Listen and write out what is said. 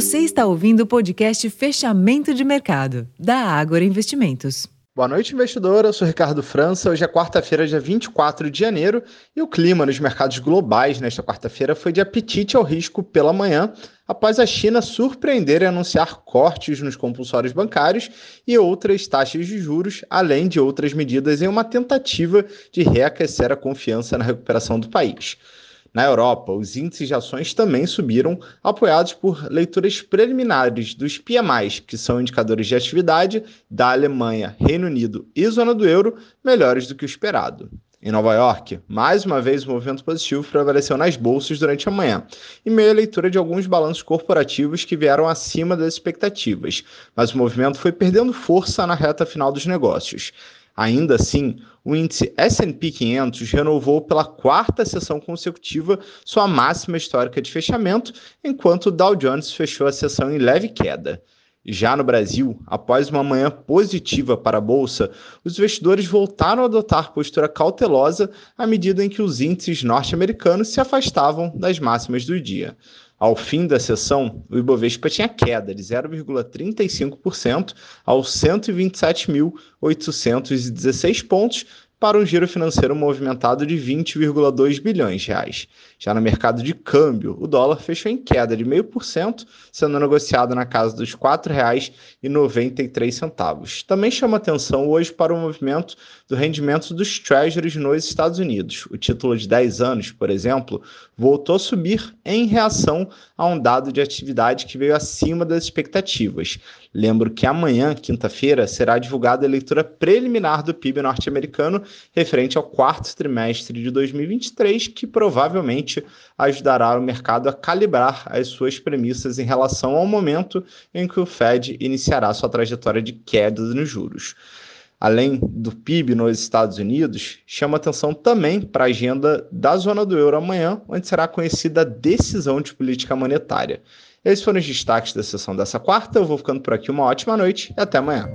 Você está ouvindo o podcast Fechamento de Mercado, da Ágora Investimentos. Boa noite, investidor. Eu sou Ricardo França. Hoje é quarta-feira, dia 24 de janeiro, e o clima nos mercados globais nesta quarta-feira foi de apetite ao risco pela manhã, após a China surpreender e anunciar cortes nos compulsórios bancários e outras taxas de juros, além de outras medidas em uma tentativa de reaquecer a confiança na recuperação do país. Na Europa, os índices de ações também subiram, apoiados por leituras preliminares dos PMIs, que são indicadores de atividade da Alemanha, Reino Unido e zona do euro, melhores do que o esperado. Em Nova York, mais uma vez o movimento positivo prevaleceu nas bolsas durante a manhã, em meio à leitura de alguns balanços corporativos que vieram acima das expectativas, mas o movimento foi perdendo força na reta final dos negócios. Ainda assim, o índice S&P 500 renovou pela quarta sessão consecutiva sua máxima histórica de fechamento, enquanto o Dow Jones fechou a sessão em leve queda. Já no Brasil, após uma manhã positiva para a bolsa, os investidores voltaram a adotar postura cautelosa à medida em que os índices norte-americanos se afastavam das máximas do dia. Ao fim da sessão, o Ibovespa tinha queda de 0,35% aos 127.816 pontos, para um giro financeiro movimentado de 20,2 bilhões de reais. Já no mercado de câmbio, o dólar fechou em queda de 0,5%, sendo negociado na casa dos R$ 4,93. Também chama atenção hoje para o movimento do rendimento dos treasuries nos Estados Unidos. O título de 10 anos, por exemplo, voltou a subir em reação a um dado de atividade que veio acima das expectativas. Lembro que amanhã, quinta-feira, será divulgada a leitura preliminar do PIB norte-americano referente ao quarto trimestre de 2023, que provavelmente ajudará o mercado a calibrar as suas premissas em relação ao momento em que o Fed iniciará sua trajetória de queda nos juros além do PIB nos Estados Unidos, chama atenção também para a agenda da zona do euro amanhã, onde será conhecida a decisão de política monetária. Esses foram os destaques da sessão dessa quarta. Eu vou ficando por aqui. Uma ótima noite e até amanhã.